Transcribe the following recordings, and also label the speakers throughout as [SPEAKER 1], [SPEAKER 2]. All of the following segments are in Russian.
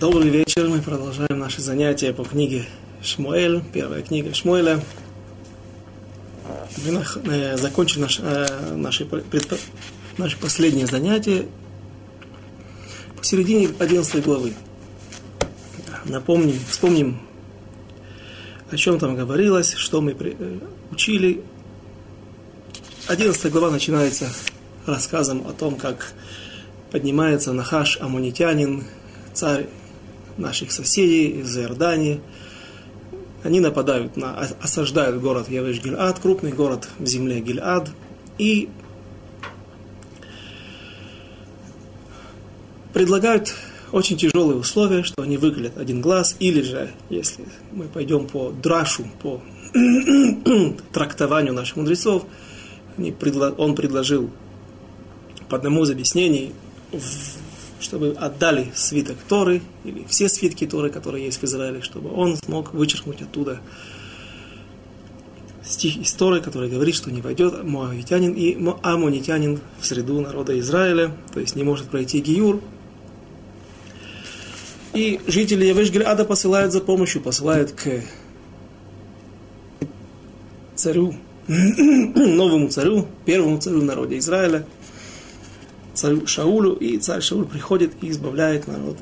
[SPEAKER 1] Добрый вечер. Мы продолжаем наши занятия по книге Шмуэль, первая книга Шмуэля. Мы э, закончили наш, э, наши, предпо, наши последние занятия посередине 11 главы. Напомним, вспомним, о чем там говорилось, что мы э, учили. 11 глава начинается рассказом о том, как поднимается Нахаш Амунитянин, царь наших соседей из Иордании. Они нападают на, осаждают город Явеш Гильад, крупный город в земле Гильад, и предлагают очень тяжелые условия, что они выглядят один глаз, или же, если мы пойдем по драшу, по трактованию наших мудрецов, он предложил по одному из объяснений чтобы отдали свиток Торы, или все свитки Торы, которые есть в Израиле, чтобы он смог вычеркнуть оттуда стих из Торы, который говорит, что не войдет моавитянин и амонитянин в среду народа Израиля, то есть не может пройти Гиюр. И жители Явеш-Гильада посылают за помощью, посылают к царю, новому царю, первому царю в народе Израиля – царю Шаулю, и царь Шауль приходит и избавляет народ.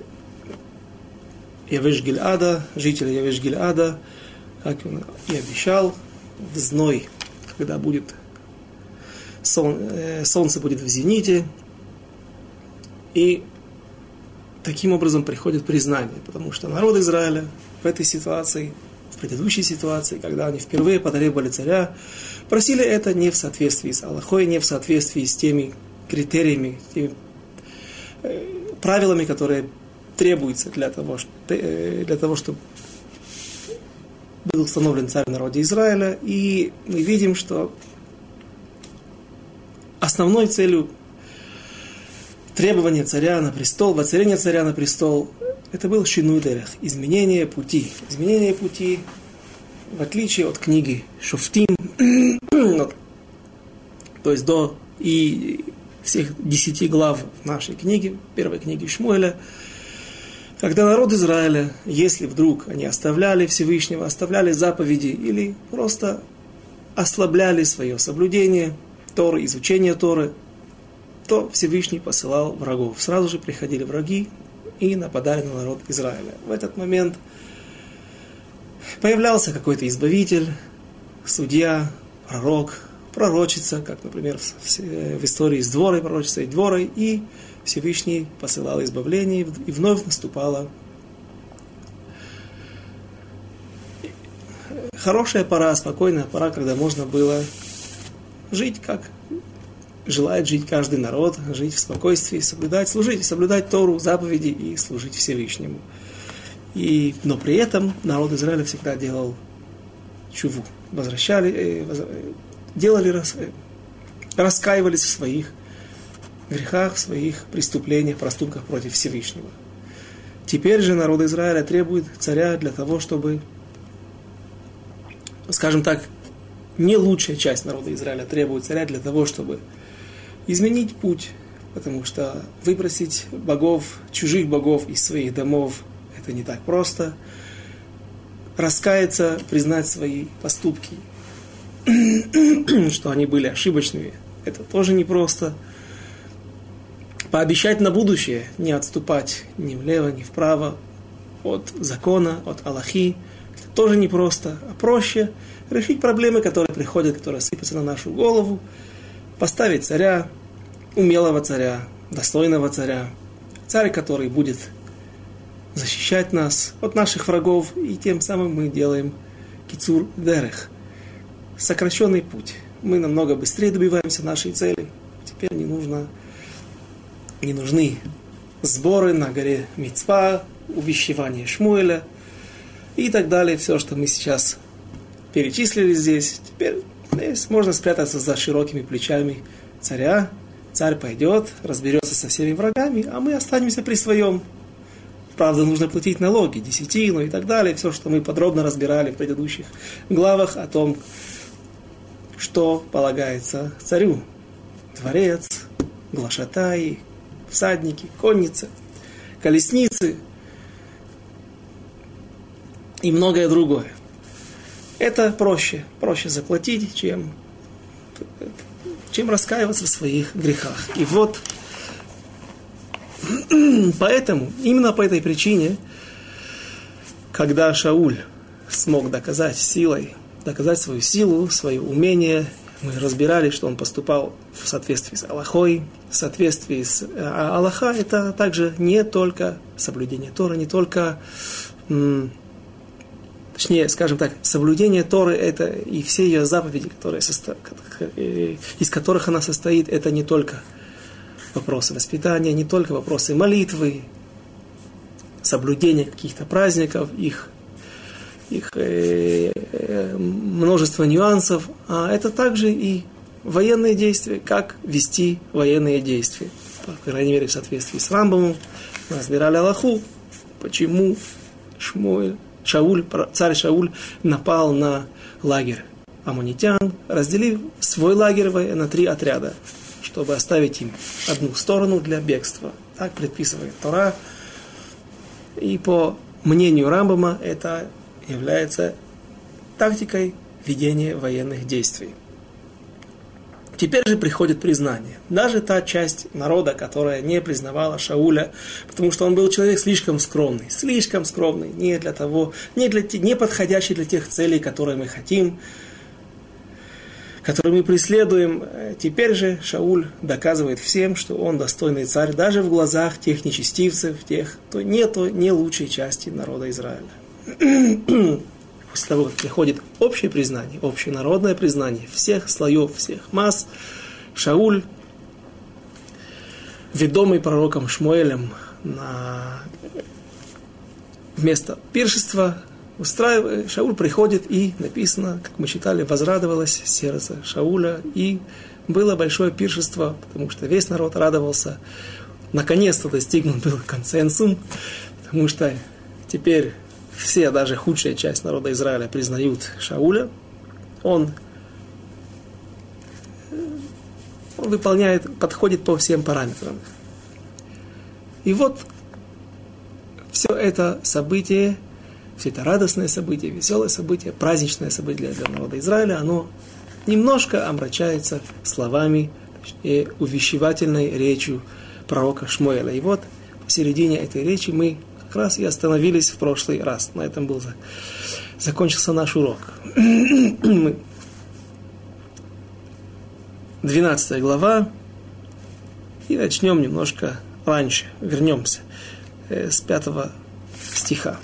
[SPEAKER 1] Явеш Гильада, жителя Явеш Гильада, как он и обещал, в зной, когда будет сон, э, солнце будет в зените, и таким образом приходит признание, потому что народ Израиля в этой ситуации, в предыдущей ситуации, когда они впервые потребовали царя, просили это не в соответствии с Аллахой, не в соответствии с теми критериями, теми э, правилами, которые требуются для того, э, для того, чтобы был установлен царь в народе Израиля. И мы видим, что основной целью требования царя на престол, воцарения царя на престол, это был шинудерах, изменение пути. Изменение пути, в отличие от книги Шуфтим, то есть до и всех десяти глав нашей книги, первой книги Шмуэля, когда народ Израиля, если вдруг они оставляли Всевышнего, оставляли заповеди или просто ослабляли свое соблюдение Торы, изучение Торы, то Всевышний посылал врагов. Сразу же приходили враги и нападали на народ Израиля. В этот момент появлялся какой-то избавитель, судья, пророк, пророчица, как, например, в, истории с дворой, пророчица и дворой, и Всевышний посылал избавление, и вновь наступала хорошая пора, спокойная пора, когда можно было жить, как желает жить каждый народ, жить в спокойствии, соблюдать, служить, соблюдать Тору, заповеди и служить Всевышнему. И, но при этом народ Израиля всегда делал чуву, возвращали, э, делали, раскаивались в своих грехах, в своих преступлениях, проступках против Всевышнего. Теперь же народ Израиля требует царя для того, чтобы, скажем так, не лучшая часть народа Израиля требует царя для того, чтобы изменить путь, потому что выбросить богов, чужих богов из своих домов, это не так просто. Раскаяться, признать свои поступки, что они были ошибочными, это тоже непросто. Пообещать на будущее, не отступать ни влево, ни вправо от закона, от Аллахи, это тоже непросто, а проще решить проблемы, которые приходят, которые сыпятся на нашу голову, поставить царя, умелого царя, достойного царя, царь, который будет защищать нас от наших врагов, и тем самым мы делаем кицур дерех – сокращенный путь. Мы намного быстрее добиваемся нашей цели. Теперь не нужно, не нужны сборы на горе Мицпа, увещевание Шмуэля и так далее. Все, что мы сейчас перечислили здесь. Теперь здесь можно спрятаться за широкими плечами царя. Царь пойдет, разберется со всеми врагами, а мы останемся при своем. Правда, нужно платить налоги, десятину и так далее. Все, что мы подробно разбирали в предыдущих главах о том, что полагается царю. Дворец, глашатай, всадники, конницы, колесницы, и многое другое. Это проще, проще заплатить, чем, чем раскаиваться в своих грехах. И вот поэтому, именно по этой причине, когда Шауль смог доказать силой, доказать свою силу, свое умение, мы разбирали, что он поступал в соответствии с Аллахой. В соответствии с а Аллаха это также не только соблюдение Тора, не только точнее, скажем так, соблюдение Торы это и все ее заповеди, которые состо... из которых она состоит, это не только вопросы воспитания, не только вопросы молитвы, соблюдения каких-то праздников, их, их э, э, множество нюансов, а это также и военные действия, как вести военные действия. По крайней мере, в соответствии с Рамбомом мы разбирали Аллаху, почему Шмуэль Шауль, царь Шауль напал на лагерь амунитян, разделив свой лагерь на три отряда, чтобы оставить им одну сторону для бегства. Так предписывает Тора. И по мнению Рамбама это является тактикой ведения военных действий. Теперь же приходит признание. Даже та часть народа, которая не признавала Шауля, потому что он был человек слишком скромный, слишком скромный, не для того, не, для, не подходящий для тех целей, которые мы хотим, которые мы преследуем. Теперь же Шауль доказывает всем, что он достойный царь, даже в глазах тех нечестивцев, тех, кто нету не лучшей части народа Израиля после того, как приходит общее признание, общенародное признание всех слоев, всех масс, Шауль, ведомый пророком Шмуэлем на вместо пиршества, устраивает, Шауль приходит и написано, как мы читали, возрадовалось сердце Шауля, и было большое пиршество, потому что весь народ радовался. Наконец-то достигнут был консенсус, потому что теперь все, даже худшая часть народа Израиля признают Шауля, он, он выполняет, подходит по всем параметрам. И вот все это событие, все это радостное событие, веселое событие, праздничное событие для народа Израиля, оно немножко омрачается словами и увещевательной речью пророка Шмуэля. И вот посередине этой речи мы раз и остановились в прошлый раз. На этом был закончился наш урок. 12 глава. И начнем немножко раньше. Вернемся э, с 5 стиха.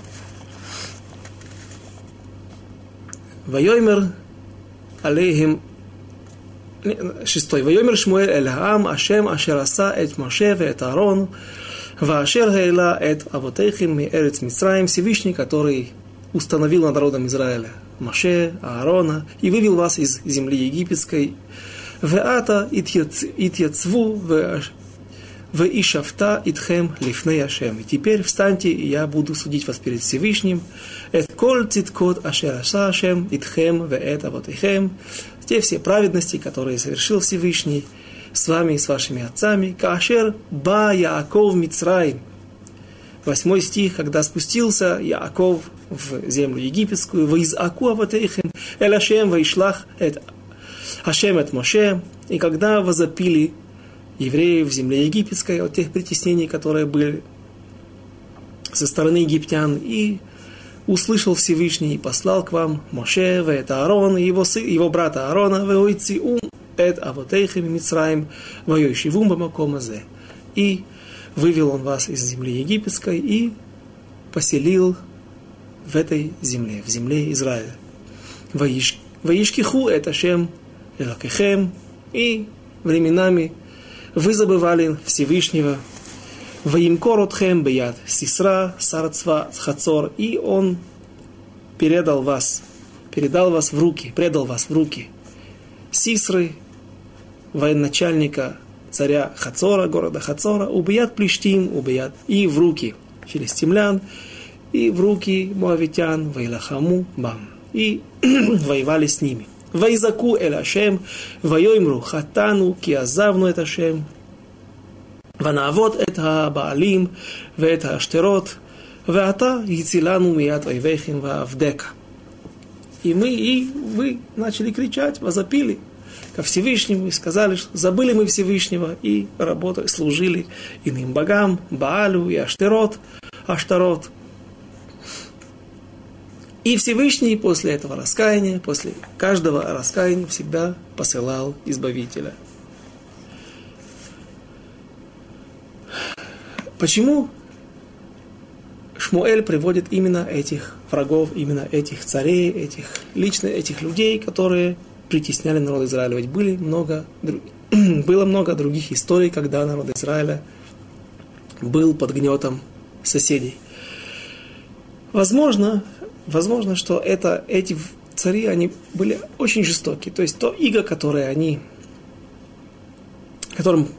[SPEAKER 1] Вайомер алейхим шестой. Вайомер Шмуэль эль Хаам Ашем Ашер Аса эт Моше вет Аарон Вашер Гейла Эд Авотейхим Эрец Мицраим, Всевышний, который установил над народом Израиля Маше, Аарона, и вывел вас из земли египетской. Веата итьяцву в Ишафта итхем лифней Ашем. И теперь встаньте, и я буду судить вас перед Всевышним. Эт коль циткот ашер аша Ашем итхем веэт авотейхем. Те все праведности, которые совершил Всевышний – с вами и с вашими отцами. Кашер ба Яаков Мицраим. Восьмой стих, когда спустился Яаков в землю египетскую, «Ваизаку аватейхем, эль Ашем ваишлах эт Ашем эт Моше». И когда возопили евреи в земле египетской от тех притеснений, которые были со стороны египтян, и услышал Всевышний и послал к вам Моше, это Аарон, его, сын, его брата Аарона, ум эт авотейхем Мицраим, воюющий бамакомазе. И вывел он вас из земли египетской и поселил в этой земле, в земле Израиля. Воишкиху это Шем Элакехем, и временами вы забывали Всевышнего, Ваимкоротхем Беяд Сисра Сарцва Хацор, и он передал вас, передал вас в руки, предал вас в руки Сисры, военачальника царя Хацора, города Хацора, убият плештим, убият, и в руки филистимлян, и в руки муавитян, вайлахаму бам, и воевали с ними. Вайзаку эль Ашем, вайоимру хатану, киазавну это Ашем, ванавот это Баалим, это Аштерот, ваата яцилану мият ойвехин ваавдека. И мы, и вы начали кричать, возопили, ко Всевышнему и сказали, что забыли мы Всевышнего и работали, служили иным богам, Баалю и Аштерот, Аштарот. И Всевышний после этого раскаяния, после каждого раскаяния всегда посылал Избавителя. Почему Шмуэль приводит именно этих врагов, именно этих царей, этих лично этих людей, которые притесняли народ Израиля. Ведь были много, было много других историй, когда народ Израиля был под гнетом соседей. Возможно, возможно, что это, эти цари, они были очень жестоки. То есть то иго, которое они, которым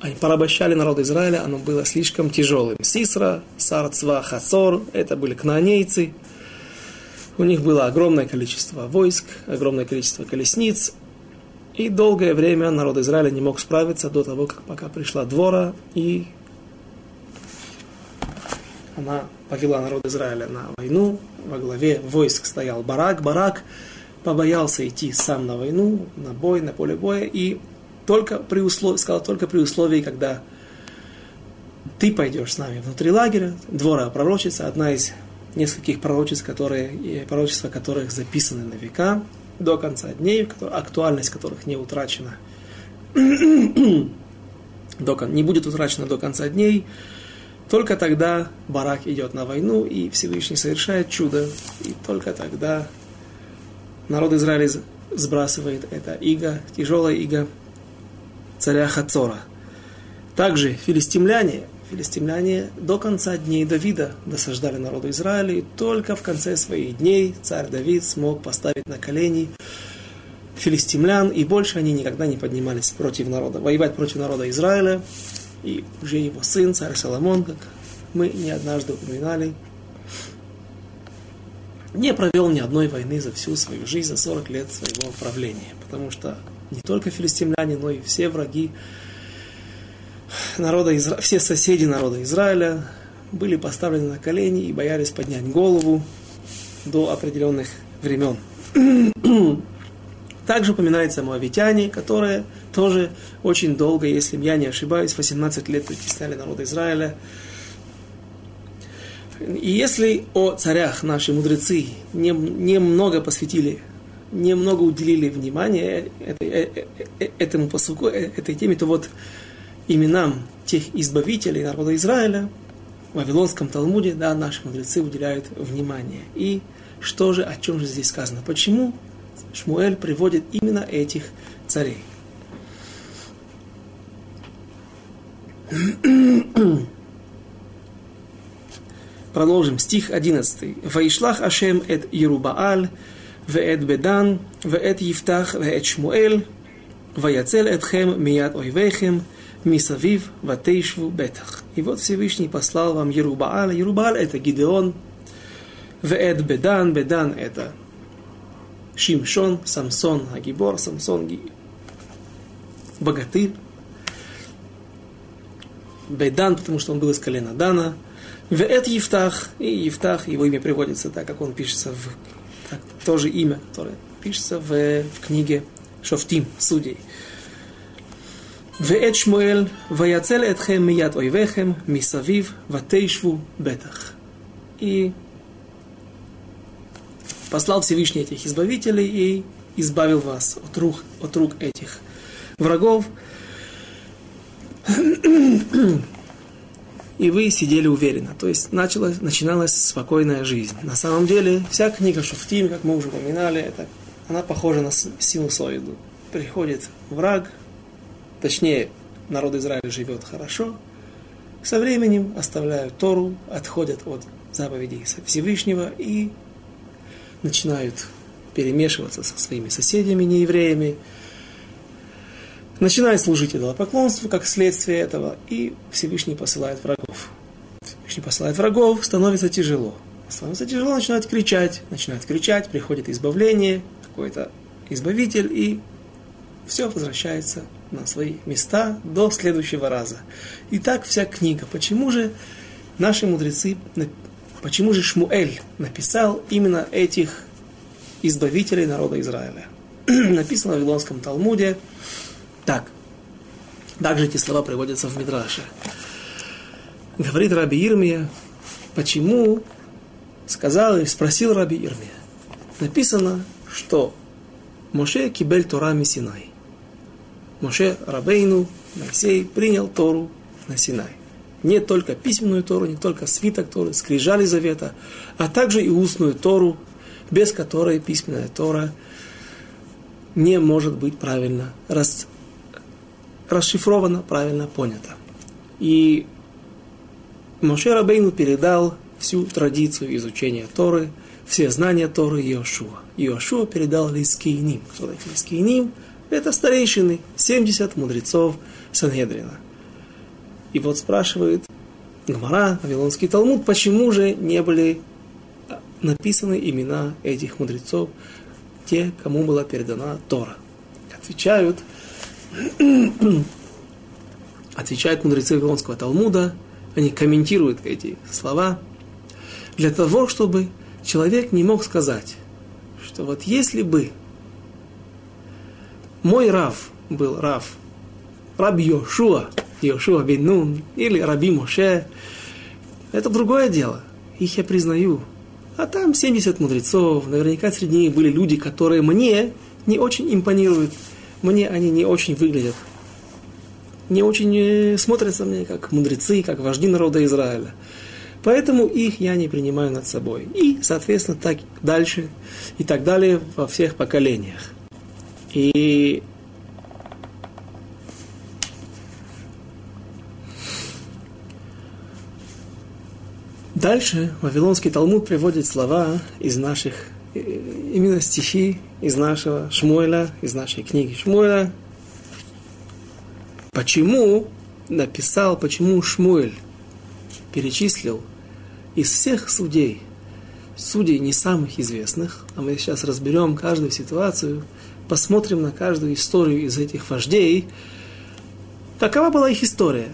[SPEAKER 1] они порабощали народ Израиля, оно было слишком тяжелым. Сисра, Сарцва, Хацор, это были кнаанейцы. У них было огромное количество войск, огромное количество колесниц. И долгое время народ Израиля не мог справиться до того, как пока пришла двора и она повела народ Израиля на войну. Во главе войск стоял Барак. Барак побоялся идти сам на войну, на бой, на поле боя. И только при условии, сказал, только при условии, когда ты пойдешь с нами внутри лагеря, двора пророчица, одна из нескольких пророчеств, которые, пророчества которых записаны на века, до конца дней, актуальность которых не утрачена, до, не будет утрачена до конца дней, только тогда Барак идет на войну, и Всевышний совершает чудо, и только тогда народ Израиля сбрасывает это иго, тяжелое иго царя Хацора. Также филистимляне, филистимляне до конца дней Давида досаждали народу Израиля, и только в конце своих дней царь Давид смог поставить на колени филистимлян, и больше они никогда не поднимались против народа, воевать против народа Израиля, и уже его сын, царь Соломон, как мы не однажды упоминали, не провел ни одной войны за всю свою жизнь, за 40 лет своего правления. Потому что не только филистимляне, но и все враги народа Изра... все соседи народа Израиля были поставлены на колени и боялись поднять голову до определенных времен. Также упоминается моавитяне, которые тоже очень долго, если я не ошибаюсь, 18 лет притесняли народ Израиля. И если о царях наши мудрецы немного не посвятили, немного уделили внимания этой, э, э, этому посуку, э, этой теме, то вот именам тех избавителей народа Израиля в Вавилонском Талмуде, да, наши мудрецы уделяют внимание. И что же, о чем же здесь сказано? Почему Шмуэль приводит именно этих царей? Продолжим. Стих 11. «Ваишлах Ашем эт Ерубааль, ואת בדן, ואת יפתח, ואת שמואל, ויצל אתכם מיד אויביכם, Мисавив Ватейшву Бетах. И вот Всевышний послал вам Ерубаал. Ерубаал это Гидеон. Веэд Бедан. Бедан это Шимшон, Самсон, Агибор, Самсон, богатырь. Бедан, потому что он был из колена Дана. Веэт Евтах. И Евтах, его имя приводится так, как он пишется в... Так, то имя, которое пишется в, в книге Шофтим, Судей. ואת שמואל, ויצל אתכם מיד אויביכם, מסביב, ותשבו בטח. И послал Всевышний этих избавителей и избавил вас от рук, от рук этих врагов и вы сидели уверенно. То есть началась, начиналась спокойная жизнь. На самом деле, вся книга Шуфтим, как мы уже упоминали, это, она похожа на синусоиду. Приходит враг, точнее, народ Израиля живет хорошо, со временем оставляют Тору, отходят от заповедей Всевышнего и начинают перемешиваться со своими соседями, неевреями, начинает служить идолопоклонству как следствие этого, и Всевышний посылает врагов. Всевышний посылает врагов, становится тяжело. Становится тяжело, начинает кричать, начинает кричать, приходит избавление, какой-то избавитель, и все возвращается на свои места до следующего раза. И так вся книга. Почему же наши мудрецы почему же Шмуэль написал именно этих избавителей народа Израиля. Написано в Вавилонском Талмуде так. Также эти слова приводятся в Мидраше. Говорит Раби Ирмия, почему сказал и спросил Раби Ирмия. Написано, что Моше кибель Тора Синай. Моше Рабейну, Моисей принял Тору на Синай. Не только письменную Тору, не только свиток Торы, скрижали завета, а также и устную Тору, без которой письменная Тора не может быть правильно рас, расшифрована, правильно понята. И Моше Рабейну передал всю традицию изучения Торы, все знания Торы Иошуа. Иошуа передал Лискейним. Кто такие Лискейним? Это старейшины, 70 мудрецов Сангедрина. И вот спрашивает Гмара, Вавилонский Талмуд, почему же не были написаны имена этих мудрецов, те, кому была передана Тора. Отвечают, отвечают мудрецы Вавилонского Талмуда, они комментируют эти слова, для того, чтобы человек не мог сказать, что вот если бы мой Рав был Рав, Раб Йошуа, Йошуа бен Нун, или Раби Моше, это другое дело. Их я признаю. А там 70 мудрецов, наверняка среди них были люди, которые мне не очень импонируют. Мне они не очень выглядят. Не очень э, смотрятся мне как мудрецы, как вожди народа Израиля. Поэтому их я не принимаю над собой. И, соответственно, так дальше и так далее во всех поколениях. И Дальше Вавилонский Талмуд приводит слова из наших, э, именно стихи из нашего Шмуэля, из нашей книги Шмуэля. Почему написал, почему Шмуэль перечислил из всех судей, судей не самых известных, а мы сейчас разберем каждую ситуацию, посмотрим на каждую историю из этих вождей, какова была их история.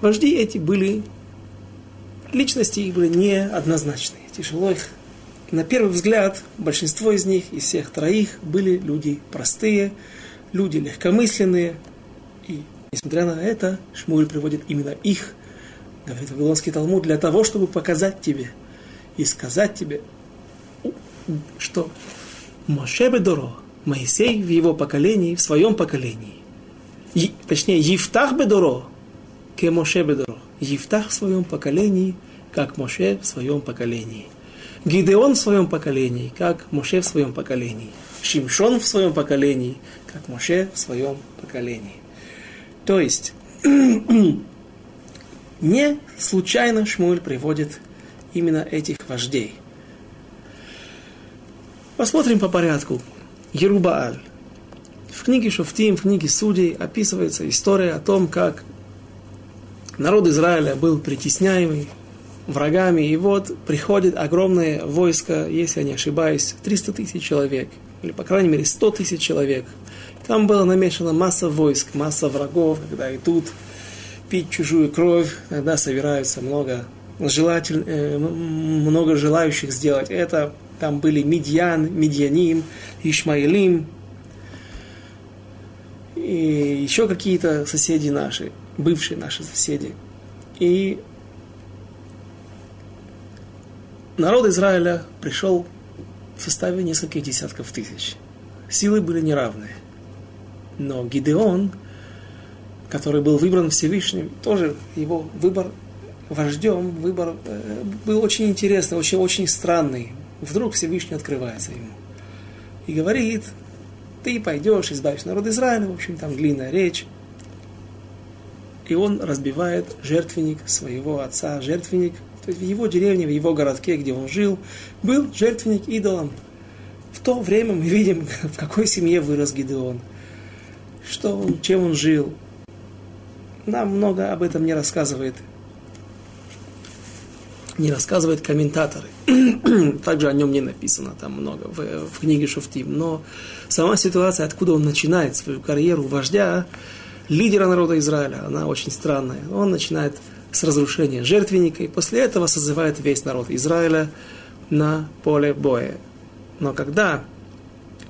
[SPEAKER 1] Вожди эти были личности их были неоднозначные. Тяжело их. На первый взгляд, большинство из них, из всех троих, были люди простые, люди легкомысленные. И, несмотря на это, Шмуль приводит именно их, говорит Вавилонский Талмуд, для того, чтобы показать тебе и сказать тебе, что Моше Бедоро, Моисей в его поколении, в своем поколении, и, точнее, Евтах Бедоро, ке Моше Бедоро, Евтах в своем поколении, как Моше в своем поколении. Гидеон в своем поколении, как Моше в своем поколении. Шимшон в своем поколении, как Моше в своем поколении. То есть, не случайно Шмуль приводит именно этих вождей. Посмотрим по порядку. Ерубааль. В книге Шофтим, в книге Судей описывается история о том, как народ Израиля был притесняемый врагами, и вот приходит огромное войско, если я не ошибаюсь, 300 тысяч человек, или, по крайней мере, 100 тысяч человек. Там была намешана масса войск, масса врагов, когда идут пить чужую кровь, когда собираются много, желатель, э, много желающих сделать это. Там были Медьян, Медьяним, Ишмаилим, и еще какие-то соседи наши бывшие наши соседи. И народ Израиля пришел в составе нескольких десятков тысяч. Силы были неравные. Но Гидеон, который был выбран Всевышним, тоже его выбор вождем, выбор э, был очень интересный, очень, очень странный. Вдруг Всевышний открывается ему. И говорит, ты пойдешь, избавишь народ Израиля, в общем, там длинная речь и он разбивает жертвенник своего отца, жертвенник, то есть в его деревне, в его городке, где он жил, был жертвенник идолом. В то время мы видим, в какой семье вырос Гидеон, что он, чем он жил. Нам много об этом не рассказывает не рассказывают комментаторы. Также о нем не написано там много в, в книге Шуфтим. Но сама ситуация, откуда он начинает свою карьеру вождя, лидера народа Израиля, она очень странная. Он начинает с разрушения жертвенника, и после этого созывает весь народ Израиля на поле боя. Но когда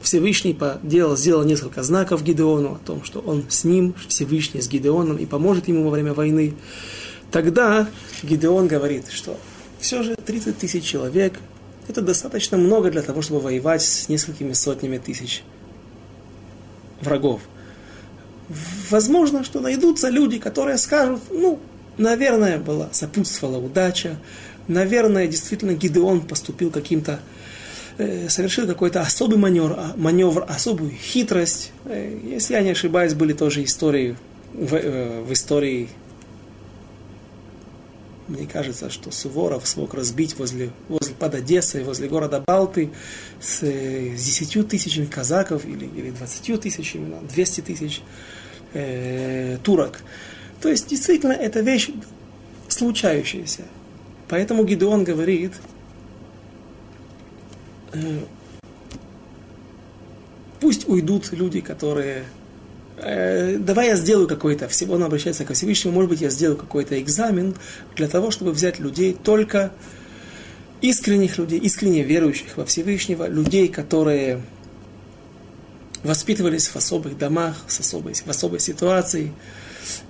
[SPEAKER 1] Всевышний делал, сделал несколько знаков Гидеону о том, что он с ним, Всевышний с Гидеоном, и поможет ему во время войны, тогда Гидеон говорит, что все же 30 тысяч человек – это достаточно много для того, чтобы воевать с несколькими сотнями тысяч врагов. Возможно, что найдутся люди, которые скажут, ну, наверное, была, сопутствовала удача, наверное, действительно Гидеон поступил каким-то, э, совершил какой-то особый маневр, а, маневр, особую хитрость. Э, если я не ошибаюсь, были тоже истории в, э, в истории мне кажется, что Суворов смог разбить возле, возле под Одессой, возле города Балты с, с 10 тысячами казаков или, или 20 тысячами, 200 тысяч э, турок. То есть, действительно, это вещь случающаяся. Поэтому Гидеон говорит, э, пусть уйдут люди, которые э, давай я сделаю какой-то, он обращается ко Всевышнему, может быть, я сделаю какой-то экзамен для того, чтобы взять людей только искренних людей, искренне верующих во Всевышнего, людей, которые воспитывались в особых домах, с особой, в особой ситуации.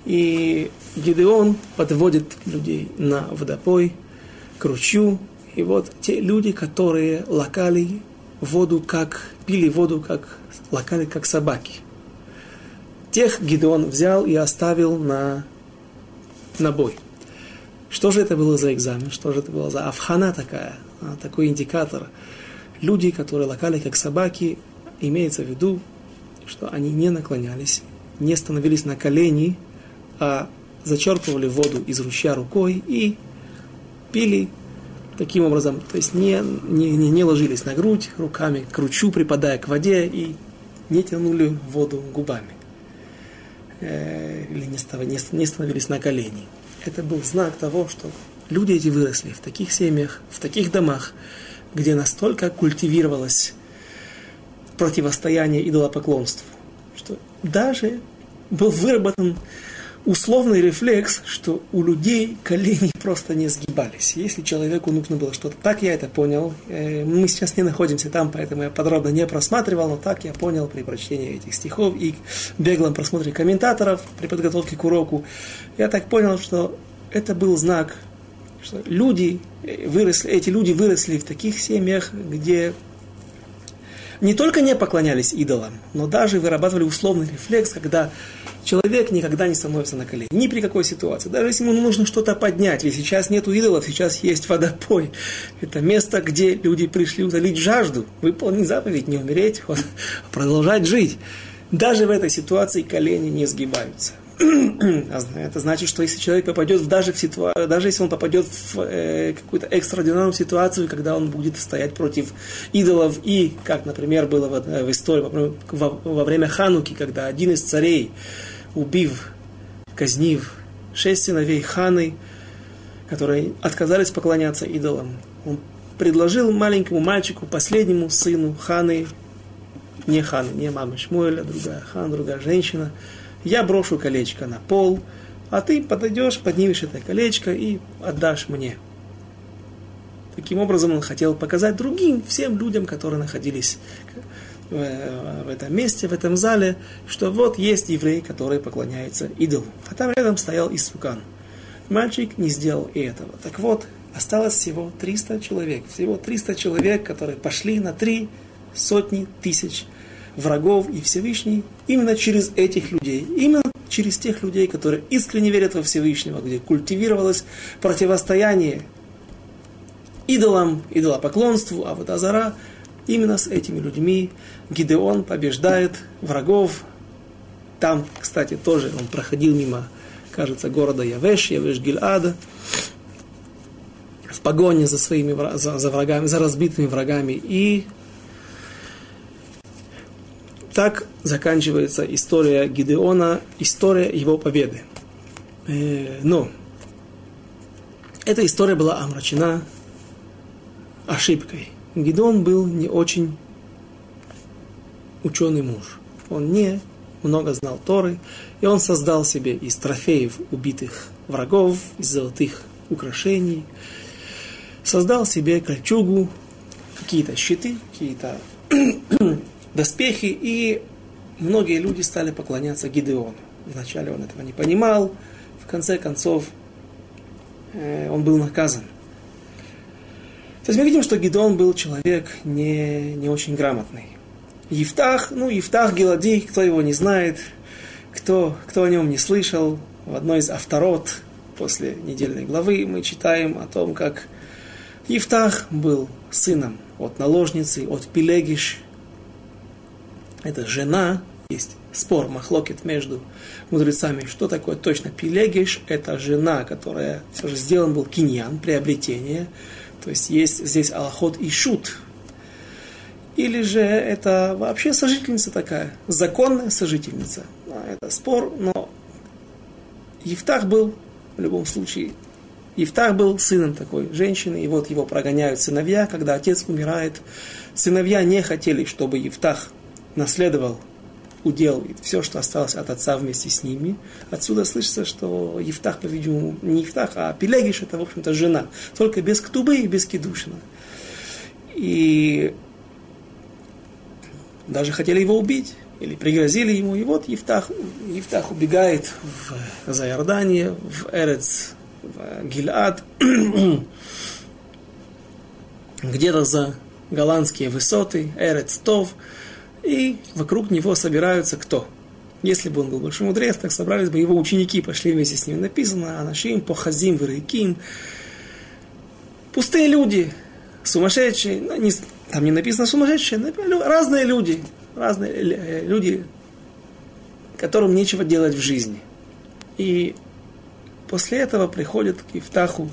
[SPEAKER 1] И Гидеон подводит людей на водопой, к ручью. И вот те люди, которые лакали воду, как пили воду, как лакали, как собаки – Тех Гидеон взял и оставил на, на бой. Что же это было за экзамен? Что же это было за авхана такая? А, такой индикатор. Люди, которые лакали как собаки, имеется в виду, что они не наклонялись, не становились на колени, а зачерпывали воду из ручья рукой и пили таким образом, то есть не, не, не, не ложились на грудь руками к ручью, припадая к воде и не тянули воду губами э, или не, не становились на колени. Это был знак того, что люди эти выросли в таких семьях, в таких домах, где настолько культивировалось противостояние идолопоклонству, что даже был выработан условный рефлекс, что у людей колени просто не сгибались. Если человеку нужно было что-то, так я это понял. Э, мы сейчас не находимся там, поэтому я подробно не просматривал, но так я понял при прочтении этих стихов и беглом просмотре комментаторов при подготовке к уроку. Я так понял, что это был знак, что люди выросли, эти люди выросли в таких семьях, где не только не поклонялись идолам, но даже вырабатывали условный рефлекс, когда человек никогда не становится на колени. Ни при какой ситуации. Даже если ему нужно что-то поднять. Ведь сейчас нет идолов, сейчас есть водопой. Это место, где люди пришли утолить жажду, выполнить заповедь, не умереть, вот, продолжать жить. Даже в этой ситуации колени не сгибаются. Это значит, что если человек попадет даже в ситуацию, даже если он попадет в э, какую-то экстраординарную ситуацию, когда он будет стоять против идолов, и, как, например, было в, в истории во, во время Хануки, когда один из царей, убив, казнив шесть сыновей Ханы, которые отказались поклоняться идолам, он предложил маленькому мальчику, последнему сыну Ханы, не Ханы, не мамы Шмуэля, другая Хан, другая женщина, я брошу колечко на пол, а ты подойдешь, поднимешь это колечко и отдашь мне. Таким образом, он хотел показать другим, всем людям, которые находились в этом месте, в этом зале, что вот есть еврей, который поклоняется идолу. А там рядом стоял Исукан. Мальчик не сделал и этого. Так вот, осталось всего 300 человек. Всего 300 человек, которые пошли на три сотни тысяч врагов и Всевышний именно через этих людей, именно через тех людей, которые искренне верят во Всевышнего, где культивировалось противостояние идолам, идолопоклонству, а вот Азара, именно с этими людьми Гидеон побеждает врагов. Там, кстати, тоже он проходил мимо, кажется, города Явеш, Явеш Гильада, в погоне за своими за, за врагами, за разбитыми врагами. И так заканчивается история Гидеона, история его победы. Э, но эта история была омрачена ошибкой. Гидеон был не очень ученый муж. Он не много знал Торы, и он создал себе из трофеев убитых врагов, из золотых украшений. Создал себе кольчугу, какие-то щиты, какие-то доспехи, и многие люди стали поклоняться Гидеону. Вначале он этого не понимал, в конце концов э, он был наказан. То есть мы видим, что Гидеон был человек не, не очень грамотный. Евтах, ну, Евтах Геладий, кто его не знает, кто, кто о нем не слышал, в одной из авторот после недельной главы мы читаем о том, как Евтах был сыном от наложницы, от Пилегиш. Это жена, есть спор, махлокет между мудрецами, что такое точно Пилегиш. Это жена, которая все же сделан был киньян, приобретение. То есть есть здесь аллахот и шут. Или же это вообще сожительница такая, законная сожительница. Это спор, но Евтах был в любом случае Ифтах был сыном такой женщины, и вот его прогоняют сыновья, когда отец умирает. Сыновья не хотели, чтобы Ифтах наследовал удел и все, что осталось от отца вместе с ними. Отсюда слышится, что Евтах, по-видимому, не Евтах, а Пелегиш, это, в общем-то, жена. Только без ктубы и без кедушина. И даже хотели его убить, или пригрозили ему. И вот Евтах, Евтах убегает в, за Иордание, в Эрец в Гильад, где-то за голландские высоты, Эрец Тов, и вокруг него собираются кто? Если бы он был большой мудрец, так собрались бы его ученики, пошли вместе с ним. Написано, Анашим, Похазим, Вырыким. Пустые люди, сумасшедшие, ну, не, там не написано сумасшедшие, разные люди, разные э, люди, которым нечего делать в жизни. И После этого приходят к Ифтаху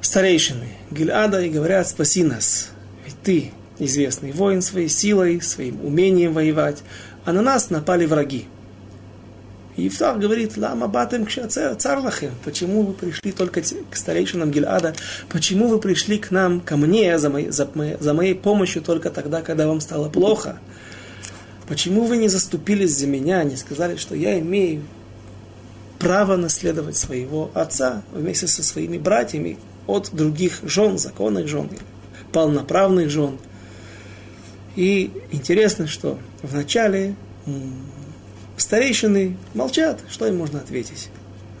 [SPEAKER 1] старейшины Гильада и говорят, спаси нас, ведь ты известный воин своей силой, своим умением воевать, а на нас напали враги. И Ифтах говорит, лама батем царлахем, почему вы пришли только к старейшинам Гильада, почему вы пришли к нам, ко мне, за моей, за, моей, за моей помощью только тогда, когда вам стало плохо? Почему вы не заступились за меня, не сказали, что я имею право наследовать своего отца вместе со своими братьями от других жен, законных жен, полноправных жен. И интересно, что вначале старейшины молчат, что им можно ответить.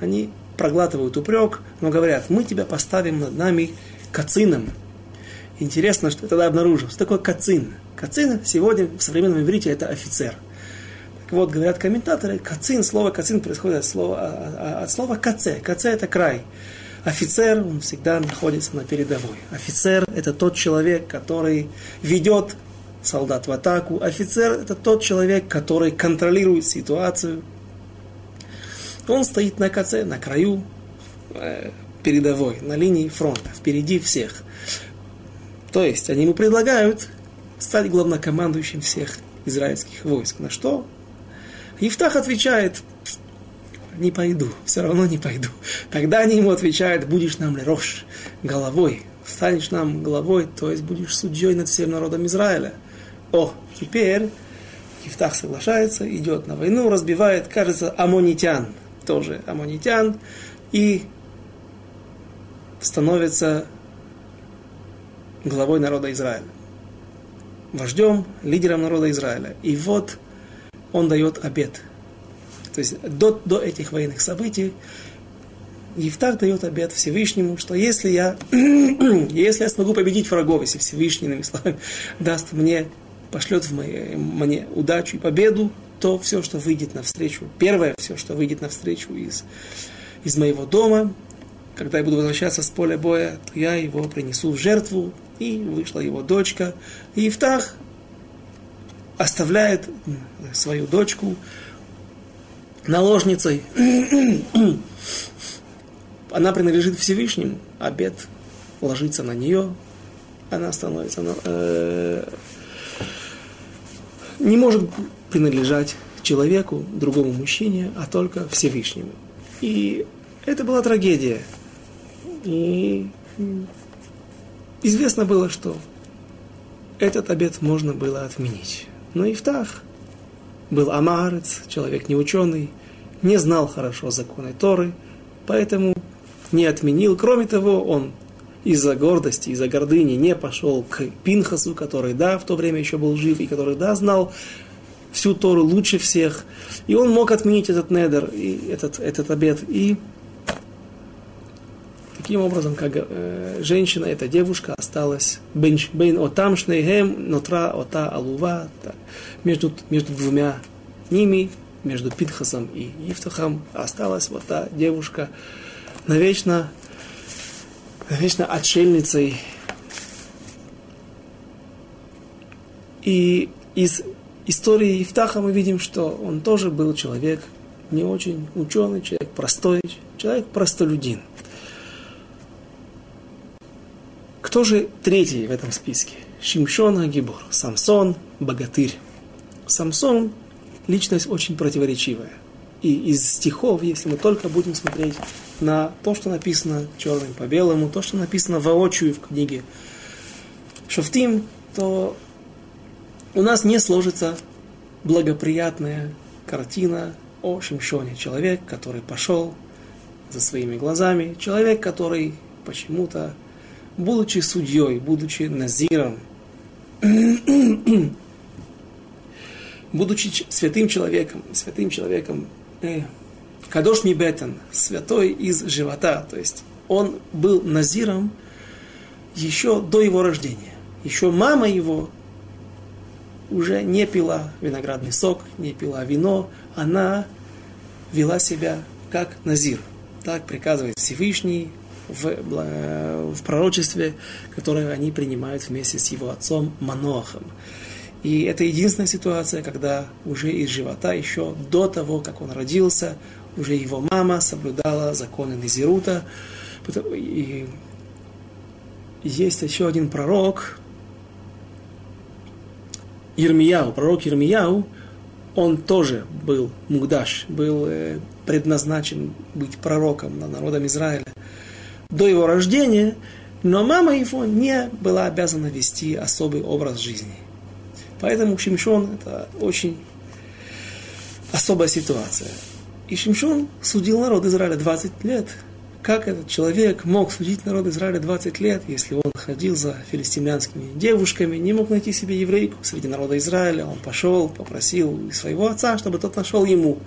[SPEAKER 1] Они проглатывают упрек, но говорят, мы тебя поставим над нами кацином. Интересно, что тогда обнаружил, что такое кацин. Кацин сегодня в современном иврите это офицер – вот говорят комментаторы, кацин, слово кацин происходит от слова, а, а, от слова каце. Каце это край. Офицер, он всегда находится на передовой. Офицер это тот человек, который ведет солдат в атаку. Офицер это тот человек, который контролирует ситуацию. Он стоит на каце, на краю э, передовой, на линии фронта, впереди всех. То есть они ему предлагают стать главнокомандующим всех израильских войск. На что Ифтах отвечает, не пойду, все равно не пойду. Тогда они ему отвечают, будешь нам лерош, головой, станешь нам головой, то есть будешь судьей над всем народом Израиля. О, теперь Ифтах соглашается, идет на войну, разбивает, кажется, амонитян, тоже амонитян, и становится главой народа Израиля, вождем, лидером народа Израиля. И вот он дает обед. То есть до, до этих военных событий Евтах дает обед Всевышнему, что если я, если я смогу победить врагов, если Всевышний, иными словами, даст мне, пошлет в моей, мне удачу и победу, то все, что выйдет навстречу, первое все, что выйдет навстречу из, из моего дома, когда я буду возвращаться с поля боя, то я его принесу в жертву, и вышла его дочка. И Евтах оставляет свою дочку наложницей. Она принадлежит Всевышнему, обед ложится на нее, она становится э, не может принадлежать человеку, другому мужчине, а только Всевышнему. И это была трагедия. И известно было, что этот обед можно было отменить. Но Ифтах был амарец, человек неученый, не знал хорошо законы Торы, поэтому не отменил. Кроме того, он из-за гордости, из-за гордыни не пошел к Пинхасу, который, да, в то время еще был жив, и который, да, знал всю Тору лучше всех. И он мог отменить этот недер, и этот, этот обед. И таким образом, как э, женщина, эта девушка осталась бейн отам шнейхем нотра ота алува между, между двумя ними, между Пинхасом и Ифтахом осталась вот та девушка навечно, навечно отшельницей. И из истории Ифтаха мы видим, что он тоже был человек не очень ученый, человек простой, человек простолюдин. Кто же третий в этом списке? Шимшон Агибор, Самсон, богатырь. Самсон – личность очень противоречивая. И из стихов, если мы только будем смотреть на то, что написано черным по белому, то, что написано воочию в книге Шофтим, то у нас не сложится благоприятная картина о Шимшоне. Человек, который пошел за своими глазами, человек, который почему-то, будучи судьей, будучи назиром, будучи святым человеком, святым человеком, э, Кадош Мибетен, святой из живота, то есть он был назиром еще до его рождения. Еще мама его уже не пила виноградный сок, не пила вино, она вела себя как назир. Так приказывает Всевышний в, в пророчестве, которое они принимают вместе с его отцом Манохом. И это единственная ситуация, когда уже из живота, еще до того, как он родился, уже его мама соблюдала законы Назирута. И есть еще один пророк, Ирмияу, пророк Ирмияу, он тоже был мугдаш, был э, предназначен быть пророком на народом Израиля до его рождения, но мама его не была обязана вести особый образ жизни. Поэтому Шимшон – это очень особая ситуация. И Шимшон судил народ Израиля 20 лет – как этот человек мог судить народ Израиля 20 лет, если он ходил за филистимлянскими девушками, не мог найти себе еврейку среди народа Израиля? Он пошел, попросил своего отца, чтобы тот нашел ему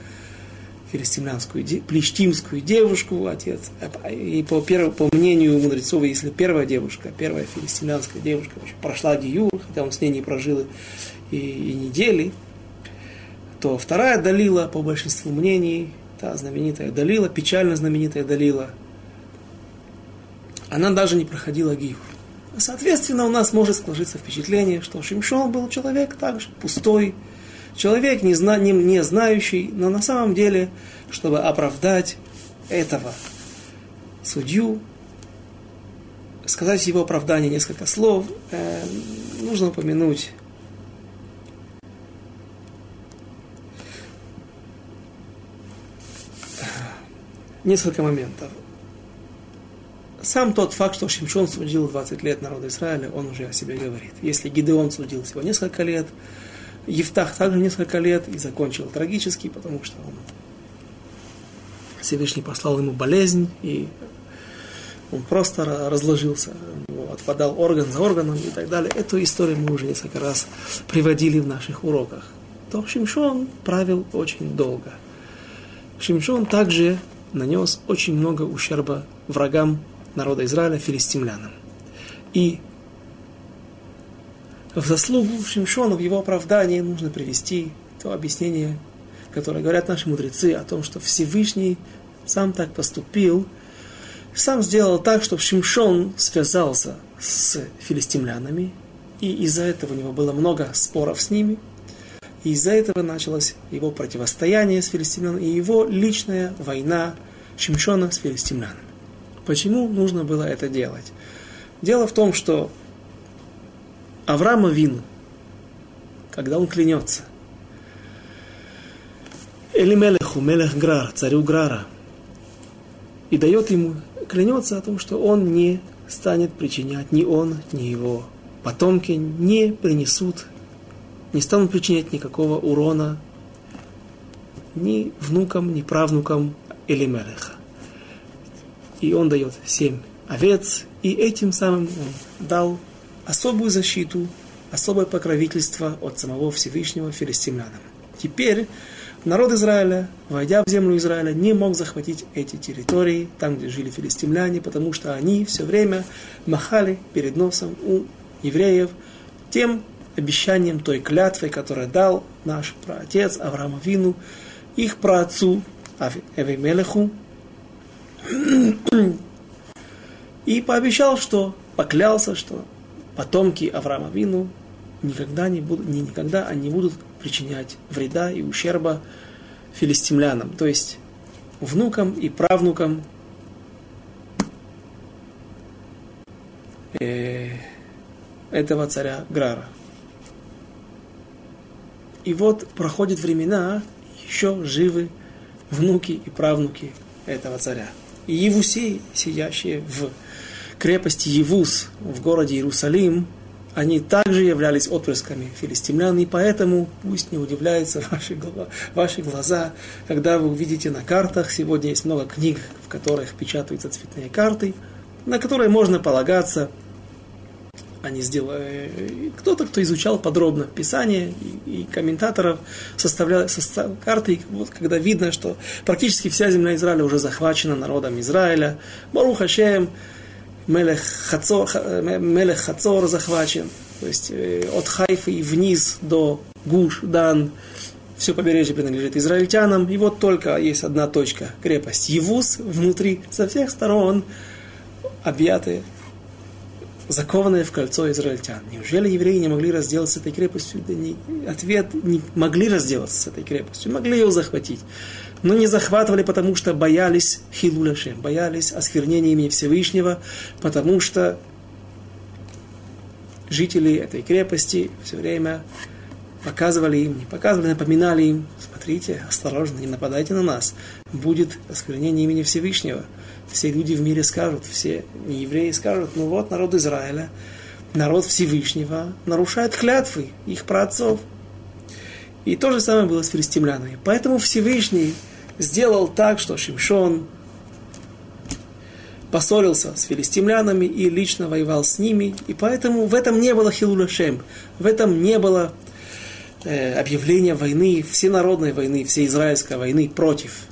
[SPEAKER 1] филистимлянскую, плештимскую девушку, отец. И по, первому, по мнению мудрецов, если первая девушка, первая филистимлянская девушка прошла Гиюр, хотя он с ней не прожил и, и недели, то вторая Далила, по большинству мнений, та знаменитая Далила, печально знаменитая Далила – она даже не проходила гиюр. Соответственно, у нас может сложиться впечатление, что Шимшон был человек также пустой, человек не, зна, не, не знающий, но на самом деле, чтобы оправдать этого судью, сказать его оправдание несколько слов, э, нужно упомянуть несколько моментов сам тот факт, что Шимшон судил 20 лет народа Израиля, он уже о себе говорит. Если Гидеон судил всего несколько лет, Евтах также несколько лет и закончил трагически, потому что он Всевышний послал ему болезнь, и он просто разложился, отпадал орган за органом и так далее. Эту историю мы уже несколько раз приводили в наших уроках. То Шимшон правил очень долго. Шимшон также нанес очень много ущерба врагам народа Израиля филистимлянам. И в заслугу Шимшона, в его оправдании нужно привести то объяснение, которое говорят наши мудрецы о том, что Всевышний сам так поступил, сам сделал так, чтобы Шимшон связался с филистимлянами, и из-за этого у него было много споров с ними, и из-за этого началось его противостояние с филистимлянами и его личная война Шимшона с филистимлянами. Почему нужно было это делать? Дело в том, что Авраама Вину, когда он клянется, Элимелеху, Мелех Грар, царю Грара, и дает ему, клянется о том, что он не станет причинять, ни он, ни его потомки не принесут, не станут причинять никакого урона ни внукам, ни правнукам Элимелеха. и он дает семь овец, и этим самым он дал особую защиту, особое покровительство от самого Всевышнего филистимлянам. Теперь народ Израиля, войдя в землю Израиля, не мог захватить эти территории, там, где жили филистимляне, потому что они все время махали перед носом у евреев тем обещанием, той клятвой, которую дал наш праотец Авраам Вину, их праотцу Эвимелеху, и пообещал, что поклялся, что потомки Авраама Вину никогда не будут, не никогда они будут причинять вреда и ущерба филистимлянам, то есть внукам и правнукам э, этого царя Грара. И вот проходят времена, еще живы внуки и правнуки этого царя. И Евусей, сидящие в крепости Евус в городе Иерусалим, они также являлись отпрысками филистимлян, и поэтому пусть не удивляются ваши, ваши глаза, когда вы увидите на картах, сегодня есть много книг, в которых печатаются цветные карты, на которые можно полагаться, они сделали, кто-то, кто изучал подробно Писание и, и комментаторов, составлял, составлял карты, вот, когда видно, что практически вся земля Израиля уже захвачена народом Израиля, Барух Хашем, Мелех Хацор, Мелех Хацор захвачен, то есть э, от Хайфы и вниз до Гуш, Дан, все побережье принадлежит израильтянам, и вот только есть одна точка, крепость Евус, внутри, со всех сторон объятые, закованные в кольцо израильтян. Неужели евреи не могли разделаться с этой крепостью? Да не, ответ, не могли разделаться с этой крепостью, могли ее захватить но не захватывали, потому что боялись хилуляшем, боялись осквернения имени Всевышнего, потому что жители этой крепости все время показывали им, не показывали, напоминали им, смотрите, осторожно, не нападайте на нас, будет осквернение имени Всевышнего. Все люди в мире скажут, все неевреи скажут, ну вот народ Израиля, народ Всевышнего нарушает клятвы их праотцов. И то же самое было с филистимлянами. Поэтому Всевышний сделал так, что Шимшон поссорился с филистимлянами и лично воевал с ними, и поэтому в этом не было хилуляшем, в этом не было э, объявления войны, всенародной войны, всеизраильской войны против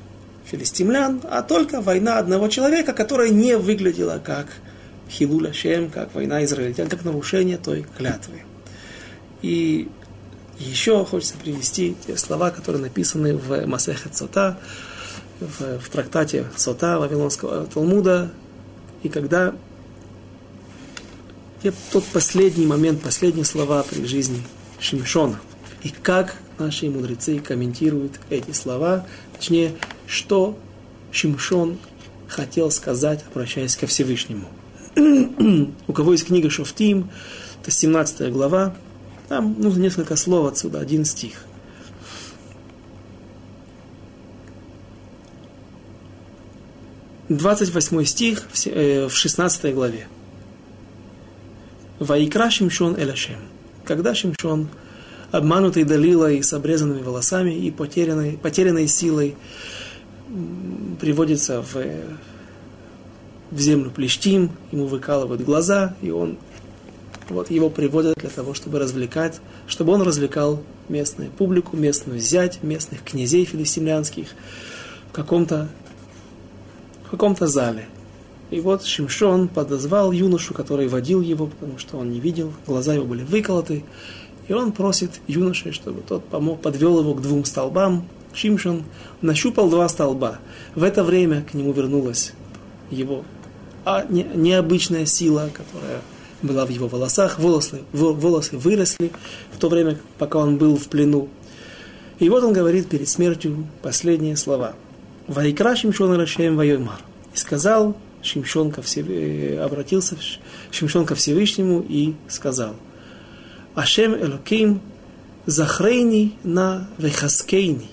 [SPEAKER 1] филистимлян, а только война одного человека, которая не выглядела как хилуляшем, как война израильтян, как нарушение той клятвы. И еще хочется привести те слова, которые написаны в Масехет Сота, в, в трактате Сота Вавилонского Талмуда, и когда те, тот последний момент, последние слова при жизни Шимшона, и как наши мудрецы комментируют эти слова, точнее, что Шимшон хотел сказать, обращаясь ко Всевышнему. У кого есть книга Шофтим, это 17 глава, там нужно несколько слов отсюда, один стих. Двадцать восьмой стих в э, шестнадцатой главе. Ваикра Шимшон Эляшем. Когда Шимшон, обманутый Далилой с обрезанными волосами и потерянной, потерянной силой, приводится в, в землю Плештим, ему выкалывают глаза, и он вот его приводят для того, чтобы развлекать, чтобы он развлекал местную публику, местную зять, местных князей филистимлянских в каком-то в каком-то зале. И вот Шимшон подозвал юношу, который водил его, потому что он не видел, глаза его были выколоты. И он просит юноши, чтобы тот помог, подвел его к двум столбам. Шимшон нащупал два столба. В это время к нему вернулась его а, не, необычная сила, которая была в его волосах, волосы, волосы выросли в то время, пока он был в плену. И вот он говорит перед смертью последние слова. «Вайкра Шимшон Рашем Вайомар». И сказал Шимшон ко Всев... Э, обратился Шимшон ко Всевышнему и сказал, «Ашем Элоким захрейни на вехаскейни,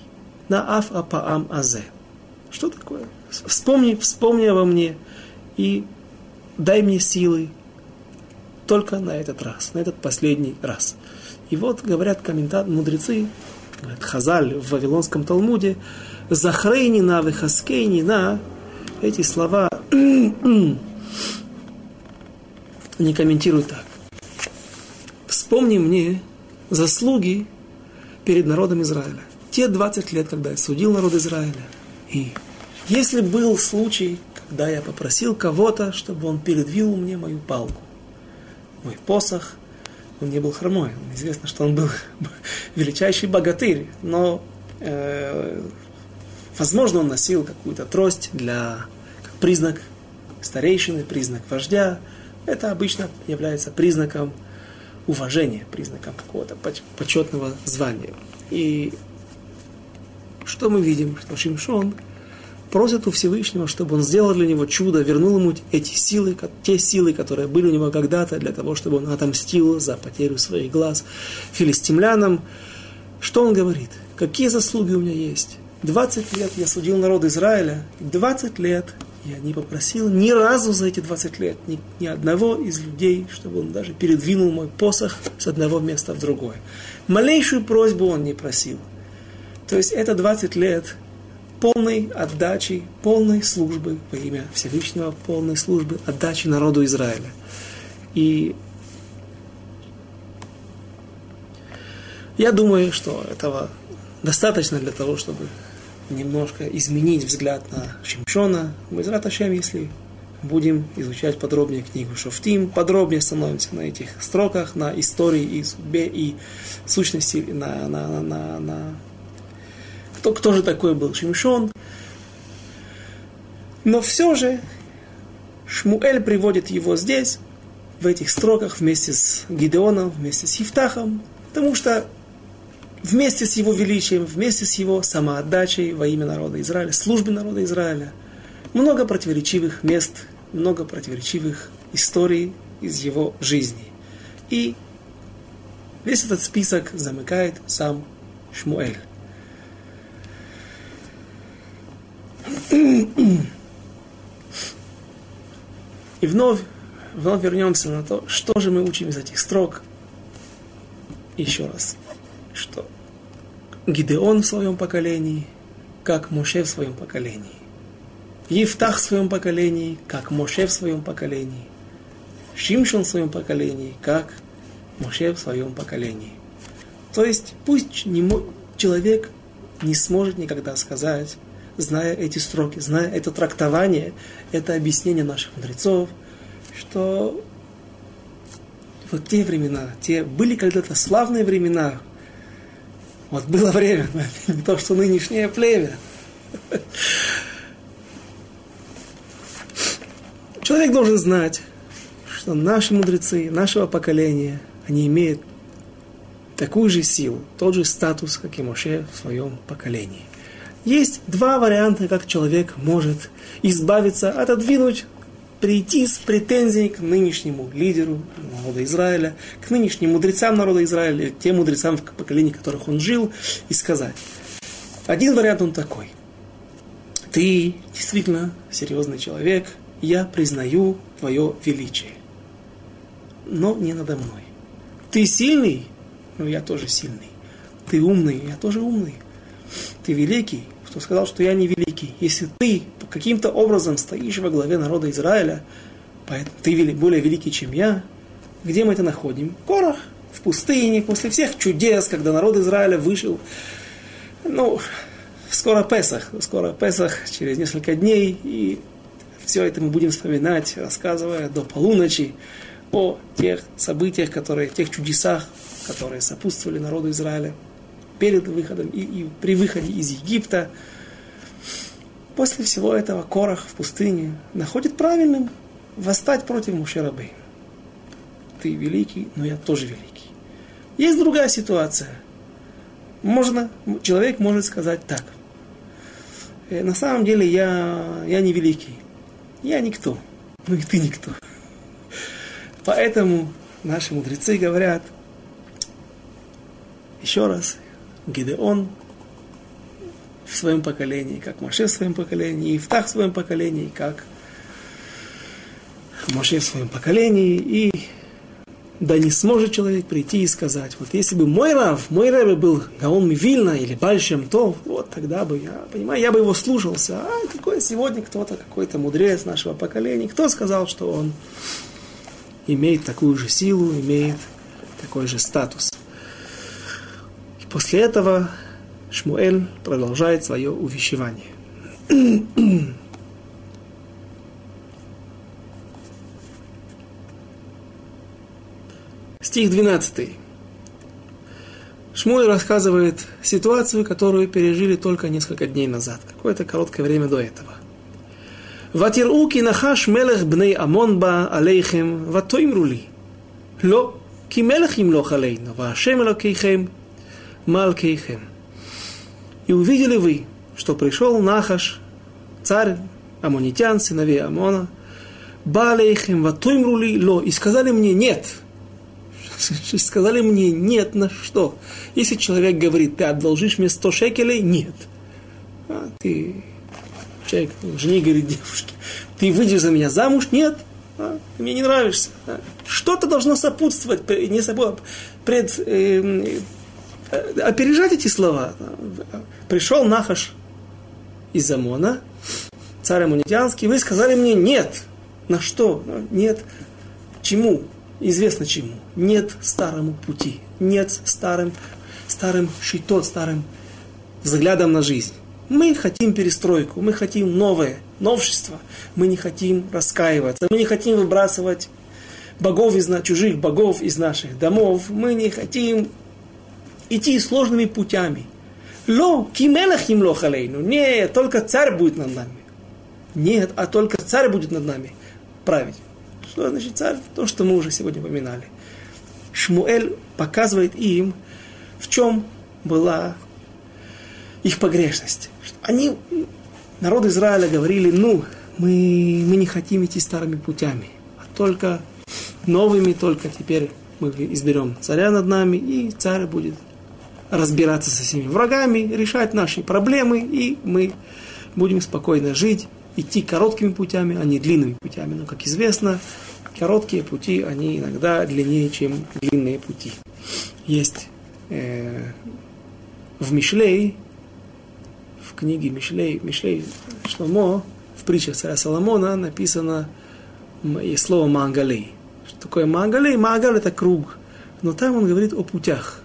[SPEAKER 1] на аф апаам азе». Что такое? Вспомни, вспомни обо мне и дай мне силы только на этот раз, на этот последний раз. И вот говорят комментаторы, мудрецы, говорят, Хазаль в Вавилонском Талмуде, Захрейни на Вехаскейни на эти слова не комментируют так. Вспомни мне заслуги перед народом Израиля. Те 20 лет, когда я судил народ Израиля. И если был случай, когда я попросил кого-то, чтобы он передвинул мне мою палку, мой посох, он не был хромой. Известно, что он был величайший богатырь, но, э, возможно, он носил какую-то трость для как признак старейшины, признак вождя. Это обычно является признаком уважения, признаком какого-то почетного звания. И что мы видим? Что Шимшон просит у Всевышнего, чтобы он сделал для него чудо, вернул ему эти силы, те силы, которые были у него когда-то, для того, чтобы он отомстил за потерю своих глаз филистимлянам. Что он говорит? Какие заслуги у меня есть? 20 лет я судил народ Израиля, 20 лет я не попросил ни разу за эти 20 лет ни, ни одного из людей, чтобы он даже передвинул мой посох с одного места в другое. Малейшую просьбу он не просил. То есть это 20 лет полной отдачи, полной службы во имя Всевышнего, полной службы, отдачи народу Израиля. И я думаю, что этого достаточно для того, чтобы немножко изменить взгляд на Шимшона. Мы Ашем, если будем изучать подробнее книгу Шофтим, подробнее становимся на этих строках, на истории и судьбе, и сущности, на, на, на, на кто, кто же такой был Шимшон. Но все же Шмуэль приводит его здесь, в этих строках, вместе с Гидеоном, вместе с Евтахом, потому что вместе с его величием, вместе с его самоотдачей во имя народа Израиля, службы народа Израиля, много противоречивых мест, много противоречивых историй из его жизни. И весь этот список замыкает сам Шмуэль. И вновь, вновь вернемся на то, что же мы учим из этих строк. Еще раз, что Гидеон в своем поколении, как Моше в своем поколении. Евтах в своем поколении, как Моше в своем поколении. Шимшон в своем поколении, как Моше в своем поколении. То есть пусть не, человек не сможет никогда сказать, зная эти строки, зная это трактование, это объяснение наших мудрецов, что вот те времена, те были когда-то славные времена, вот было время, не то, что нынешнее племя. Человек должен знать, что наши мудрецы, нашего поколения, они имеют такую же силу, тот же статус, как и Моше в своем поколении. Есть два варианта, как человек может избавиться, отодвинуть, прийти с претензией к нынешнему лидеру народа Израиля, к нынешним мудрецам народа Израиля, тем мудрецам, в поколении которых он жил, и сказать. Один вариант он такой. Ты действительно серьезный человек, я признаю твое величие. Но не надо мной. Ты сильный, но я тоже сильный. Ты умный, я тоже умный ты великий, кто сказал, что я не великий. Если ты каким-то образом стоишь во главе народа Израиля, поэтому ты более великий, чем я, где мы это находим? В горах, в пустыне, после всех чудес, когда народ Израиля вышел. Ну, скоро Песах, скоро Песах, через несколько дней, и все это мы будем вспоминать, рассказывая до полуночи о тех событиях, которые, тех чудесах, которые сопутствовали народу Израиля перед выходом и, и при выходе из Египта. После всего этого Корах в пустыне находит правильным восстать против Мушерабы. Ты великий, но я тоже великий. Есть другая ситуация. Можно, человек может сказать так. «Э, на самом деле я, я не великий. Я никто. Ну и ты никто. Поэтому наши мудрецы говорят, еще раз, Гидеон в своем поколении, как Моше в своем поколении, и Ифтах в своем поколении, как Моше в своем поколении, и да не сможет человек прийти и сказать, вот если бы мой Рав, мой Рэбе был Гаон Мивильна или Большем то, вот тогда бы я, понимаю, я бы его слушался. А какой сегодня кто-то, какой-то мудрец нашего поколения, кто сказал, что он имеет такую же силу, имеет такой же статус. И после этого Шмуэль продолжает свое увещевание. Стих 12. Шмуль рассказывает ситуацию, которую пережили только несколько дней назад, какое-то короткое время до этого. ותראו כי נחש מלך בני עמון בא עליכם, ותאמרו לי, לא, כי מלך ימלוך עלינו, והשם אלוקיכם Малкейхем. И увидели вы, что пришел Нахаш, царь амонитян, сыновей Амона, Балейхем ватуймрули ло, и сказали мне нет. сказали мне нет на что. Если человек говорит, ты одолжишь мне 100 шекелей, нет. А ты, человек, жени говорит девушке, ты выйдешь за меня замуж, нет. А, ты мне не нравишься. А. Что-то должно сопутствовать, не сопутствовать, пред, э, опережать эти слова. Пришел Нахаш из Амона, царь Амунитянский, вы сказали мне нет. На что? Нет. Чему? известно чему. Нет старому пути, нет старым, старым шитот, старым взглядом на жизнь. Мы хотим перестройку, мы хотим новое, новшество. Мы не хотим раскаиваться, мы не хотим выбрасывать богов из, чужих богов из наших домов. Мы не хотим идти сложными путями. Ло, кимелах им лохалейну. Нет, только царь будет над нами. Нет, а только царь будет над нами править. Что значит царь? То, что мы уже сегодня упоминали. Шмуэль показывает им, в чем была их погрешность. Они, народ Израиля, говорили, ну, мы, мы не хотим идти старыми путями, а только новыми, только теперь мы изберем царя над нами, и царь будет разбираться со всеми врагами, решать наши проблемы, и мы будем спокойно жить идти короткими путями, а не длинными путями. Но, как известно, короткие пути, они иногда длиннее, чем длинные пути. Есть э, в Мишлей, в книге Мишлей, Мишлей Шломо, в притчах царя Соломона написано есть слово Мангалей. Что такое Мангалей? Мангаль это круг. Но там он говорит о путях.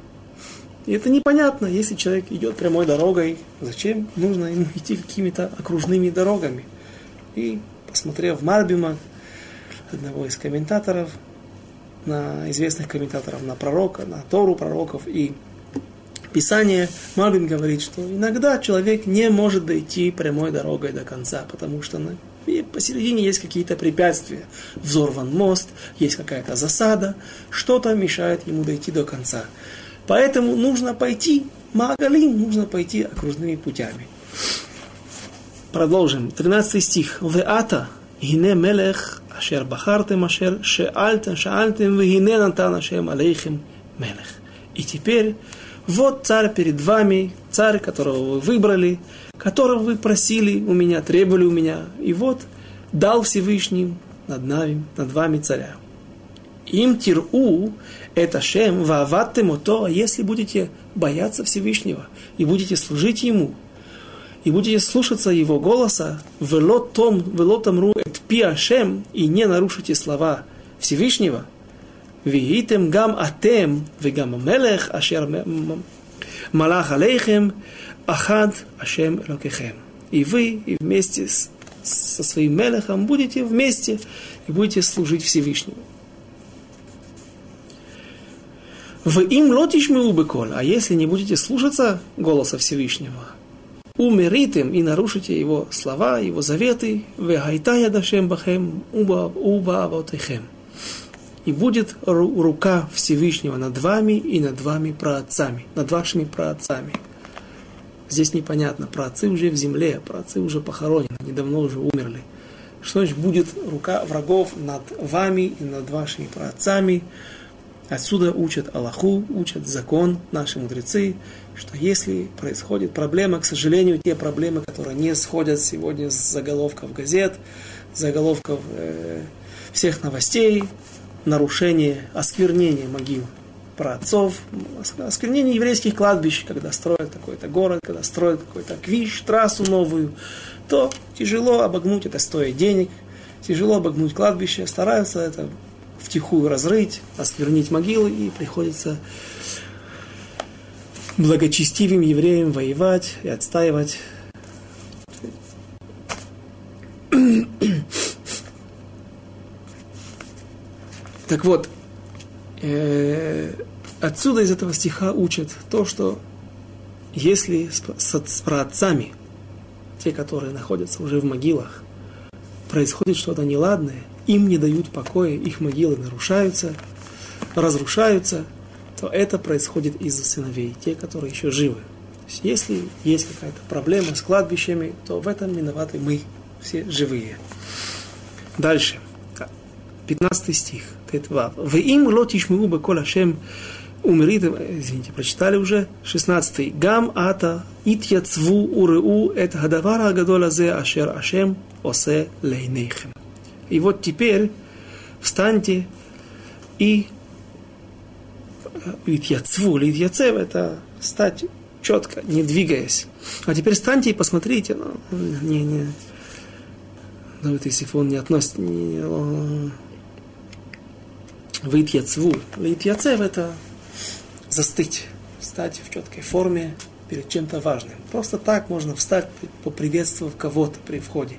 [SPEAKER 1] И это непонятно, если человек идет прямой дорогой, зачем нужно ему идти какими-то окружными дорогами. И посмотрев Марбима, одного из комментаторов, на известных комментаторов, на пророка, на Тору пророков и Писание, Марбин говорит, что иногда человек не может дойти прямой дорогой до конца, потому что на, и посередине есть какие-то препятствия. Взорван мост, есть какая-то засада, что-то мешает ему дойти до конца. Поэтому нужно пойти, Магалин, нужно пойти окружными путями. Продолжим. 13 стих. Веата, гине мелех, ашер бахартем, ашер шеальтем, шаальтем, вегине нантан ашем алейхим мелех. И теперь, вот царь перед вами, царь, которого вы выбрали, которого вы просили у меня, требовали у меня, и вот дал Всевышний над нами, над вами царя. Им тиру это шем вааваттем ото, а если будете бояться Всевышнего и будете служить Ему – и будете слушаться его голоса, велотом, велотомру эт пиашем, и не нарушите слова Всевышнего, виитем гам атем, вегам мелех, ашер малах алейхем, ахад ашем элокехем. И вы, и вместе с, со своим мелехом будете вместе и будете служить Всевышнему. В им лотиш мы а если не будете слушаться голоса Всевышнего, умеритым и нарушите его слова, его заветы, вегайтая дашем бахем уба авотехем. И будет рука Всевышнего над вами и над вами праотцами, над вашими праотцами. Здесь непонятно, праотцы уже в земле, праотцы уже похоронены, недавно уже умерли. Что значит будет рука врагов над вами и над вашими праотцами? Отсюда учат Аллаху, учат закон наши мудрецы, что если происходит проблема, к сожалению, те проблемы, которые не сходят сегодня с заголовков газет, заголовков э, всех новостей, нарушение, осквернение могил праотцов, осквернение еврейских кладбищ, когда строят какой-то город, когда строят какой-то квиш, трассу новую, то тяжело обогнуть это стоит денег, тяжело обогнуть кладбище, стараются это втихую разрыть, осквернить могилы, и приходится благочестивым евреям воевать и отстаивать. Так вот, э, отсюда из этого стиха учат то, что если с, с, с праотцами, те, которые находятся уже в могилах, происходит что-то неладное, им не дают покоя, их могилы нарушаются, разрушаются, то это происходит из-за сыновей, те, которые еще живы. То есть, если есть какая-то проблема с кладбищами, то в этом виноваты мы, все живые. Дальше. 15 стих. Вы им лотиш муба кола шем умерит, извините, прочитали уже, 16 Гам ата ит яцву уреу эт хадавара гадола зе ашер ашем осе лейнейхем. И вот теперь встаньте и Итьяцву, или Итьяцев, это стать четко, не двигаясь. А теперь встаньте и посмотрите. Ну, не, не, Давид Исифон не относится, не, Витьяцву. Витьяцев это застыть, встать в четкой форме перед чем-то важным. Просто так можно встать, поприветствовав кого-то при входе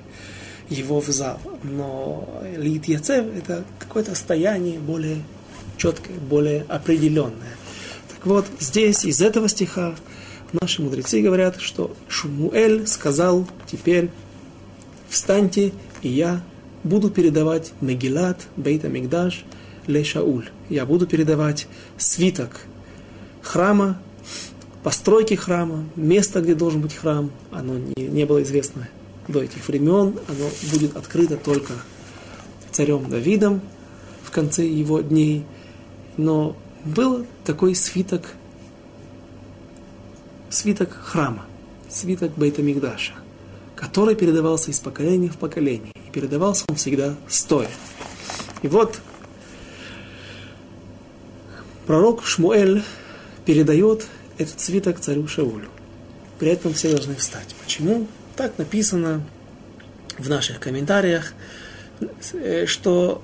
[SPEAKER 1] его в зал. Но Литьяцев это какое-то состояние более четкое, более определенное. Так вот, здесь из этого стиха наши мудрецы говорят, что Шумуэль сказал теперь встаньте, и я буду передавать Мегилат, Бейта Мигдаш, Ле Шауль. Я буду передавать свиток храма, постройки храма, место, где должен быть храм, оно не, не было известно до этих времен, оно будет открыто только царем Давидом в конце его дней – но был такой свиток, свиток храма, свиток Бейтамигдаша, который передавался из поколения в поколение. И передавался он всегда стоя. И вот пророк Шмуэль передает этот свиток царю Шаулю. При этом все должны встать. Почему? Так написано в наших комментариях, э, что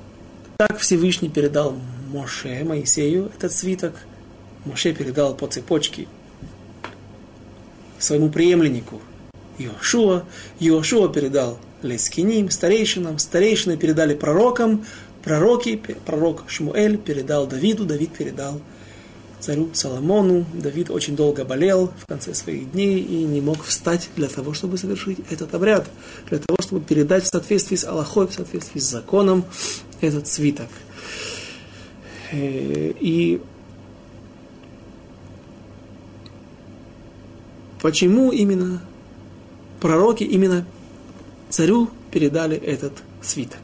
[SPEAKER 1] так Всевышний передал Моше, Моисею, этот свиток. Моше передал по цепочке своему преемленнику Иошуа. Иошуа передал Лескиним, старейшинам. Старейшины передали пророкам. Пророки, пророк Шмуэль передал Давиду, Давид передал царю Соломону. Давид очень долго болел в конце своих дней и не мог встать для того, чтобы совершить этот обряд, для того, чтобы передать в соответствии с Аллахой, в соответствии с законом этот свиток. Э, и почему именно пророки, именно царю передали этот свиток?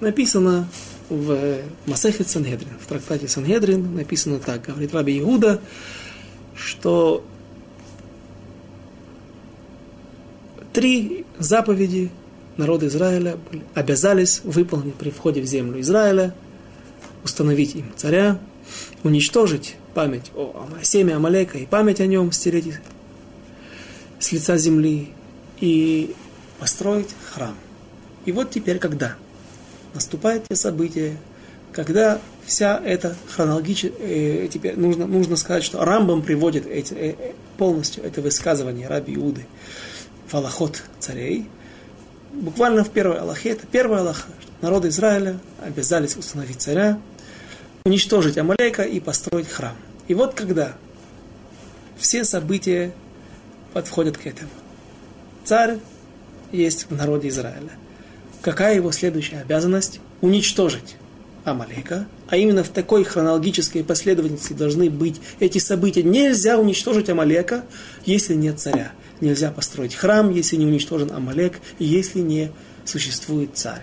[SPEAKER 1] Написано в Масехет Сангедрин, в трактате Сангедрин написано так, говорит Раби Иуда, что три заповеди народа Израиля обязались выполнить при входе в землю Израиля – установить им царя, уничтожить память о семя Амалека и память о нем стереть с лица земли и построить храм. И вот теперь когда наступают те события, когда вся эта хронологическая, э, теперь нужно, нужно сказать, что Рамбам приводит эти, э, э, полностью это высказывание Раби Иуды в царей, буквально в первой Аллахе, это первая Аллаха, народы Израиля обязались установить царя, уничтожить Амалека и построить храм. И вот когда все события подходят к этому. Царь есть в народе Израиля. Какая его следующая обязанность? Уничтожить Амалека, а именно в такой хронологической последовательности должны быть эти события. Нельзя уничтожить Амалека, если нет царя. Нельзя построить храм, если не уничтожен Амалек, если не существует царь.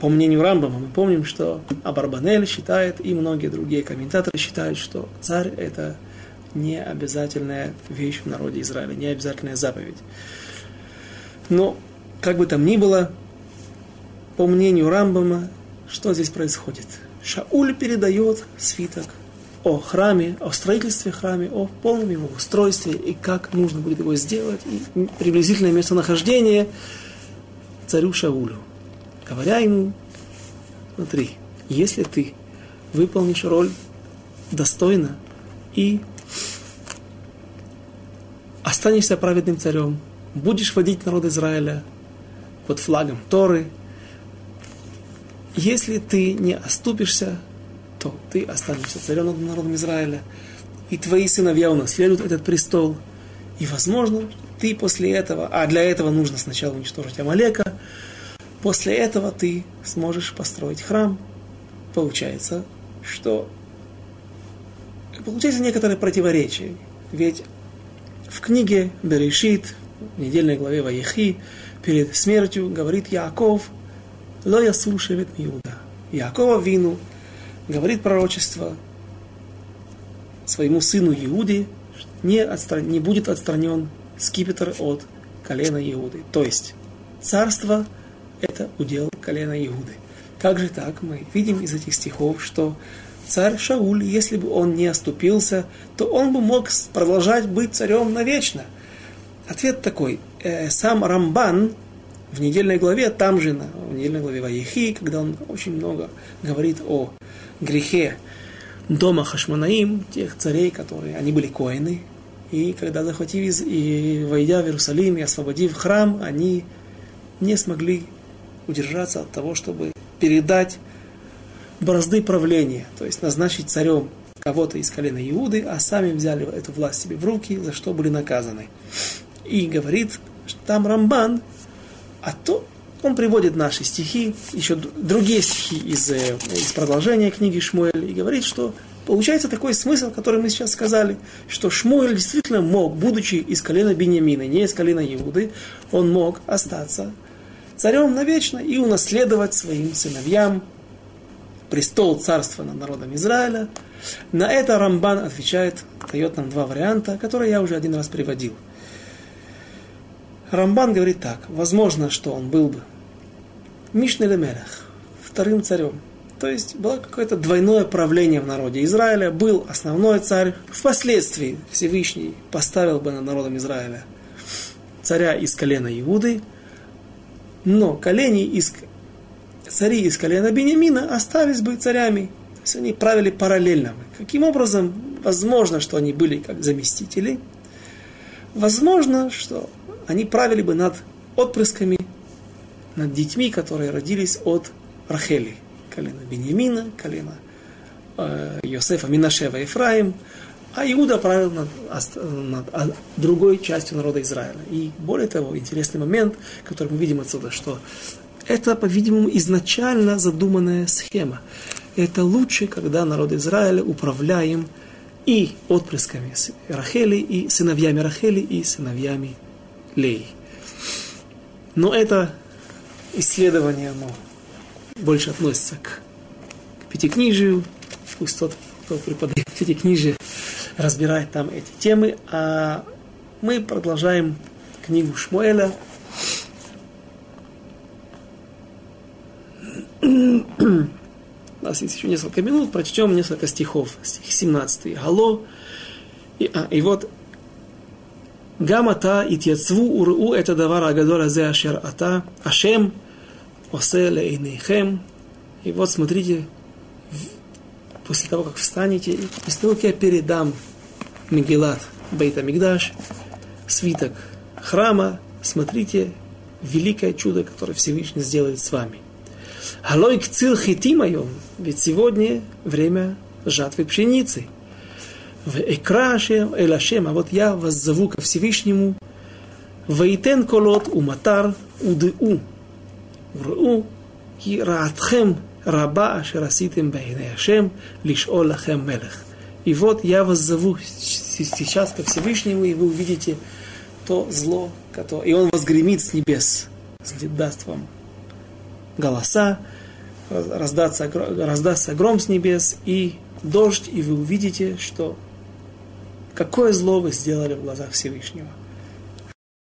[SPEAKER 1] По мнению Рамбама, мы помним, что Абарбанель считает, и многие другие комментаторы считают, что царь – это не обязательная вещь в народе Израиля, не обязательная заповедь. Но, как бы там ни было, по мнению Рамбама, что здесь происходит? Шауль передает свиток о храме, о строительстве храма, о полном его устройстве и как нужно будет его сделать, и приблизительное местонахождение царю Шаулю. Говоря ему, смотри, если ты выполнишь роль достойно и останешься праведным царем, будешь водить народ Израиля под флагом Торы, если ты не оступишься, то ты останешься царем над народом Израиля, и твои сыновья унаследуют этот престол. И, возможно, ты после этого, а для этого нужно сначала уничтожить Амалека, после этого ты сможешь построить храм. Получается, что получается некоторое противоречие. Ведь в книге Берешит, в недельной главе Ваехи, перед смертью говорит Яков, «Ло ясу шевет Иуда». Якова вину говорит пророчество своему сыну Иуде, не, отстран... не будет отстранен скипетр от колена Иуды. То есть царство – это удел колена Иуды. Как же так? Мы видим из этих стихов, что царь Шауль, если бы он не оступился, то он бы мог продолжать быть царем навечно. Ответ такой. Э, сам Рамбан в недельной главе, там же, в недельной главе Ваехи, когда он очень много говорит о грехе дома Хашманаим, тех царей, которые, они были коины, и когда захватив и войдя в Иерусалим и освободив храм, они не смогли удержаться от того, чтобы передать бразды правления, то есть назначить царем кого-то из колена Иуды, а сами взяли эту власть себе в руки, за что были наказаны. И говорит там Рамбан, а то он приводит наши стихи, еще другие стихи из, э, из продолжения книги Шмуэль, и говорит, что получается такой смысл, который мы сейчас сказали, что Шмуэль действительно мог, будучи из колена Бениамина, не из колена Иуды, он мог остаться царем навечно и унаследовать своим сыновьям престол царства над народом Израиля. На это Рамбан отвечает, дает нам два варианта, которые я уже один раз приводил – Рамбан говорит так, возможно, что он был бы Мишнелемелех, вторым царем. То есть было какое-то двойное правление в народе Израиля, был основной царь, впоследствии Всевышний поставил бы над народом Израиля царя из колена Иуды, но колени из, цари из колена Бениамина остались бы царями. То есть они правили параллельно. Каким образом? Возможно, что они были как заместители. Возможно, что они правили бы над отпрысками, над детьми, которые родились от Рахели, колена Беньямина, колена э, Йосефа, Минашева, Ефраим, а Иуда правил над, над другой частью народа Израиля. И более того, интересный момент, который мы видим отсюда, что это, по-видимому, изначально задуманная схема. Это лучше, когда народ Израиля управляем и отпрысками Рахели, и сыновьями Рахели, и сыновьями лей. Но это исследование, оно больше относится к, к пятикнижию. Пусть тот, кто преподает пятикнижие, разбирает там эти темы. А мы продолжаем книгу Шмуэля. У нас есть еще несколько минут, прочтем несколько стихов. Стих 17. Гало. И, а, и вот Гамата итьяцву уру это давара гадора зе ашер ата, ашем, осе лейнейхем. И вот смотрите, после того, как встанете, из того, как я передам Мегелат Бейта Мигдаш, свиток храма, смотрите, великое чудо, которое Всевышний сделает с вами. Голой к цил хити моем, ведь сегодня время жатвы пшеницы – в экрашем элашем, а вот я вас зову ко Всевышнему, Вейтен колот уматар удыу, урау, ки раатхем раба ашераситем бейнеашем, лишь олахем мелех. И вот я вас зову сейчас ко Всевышнему, и вы увидите то зло, которое... И он возгремит с небес, даст вам голоса, раздаться, раздастся гром с небес и дождь, и вы увидите, что Какое зло вы сделали в глазах Всевышнего?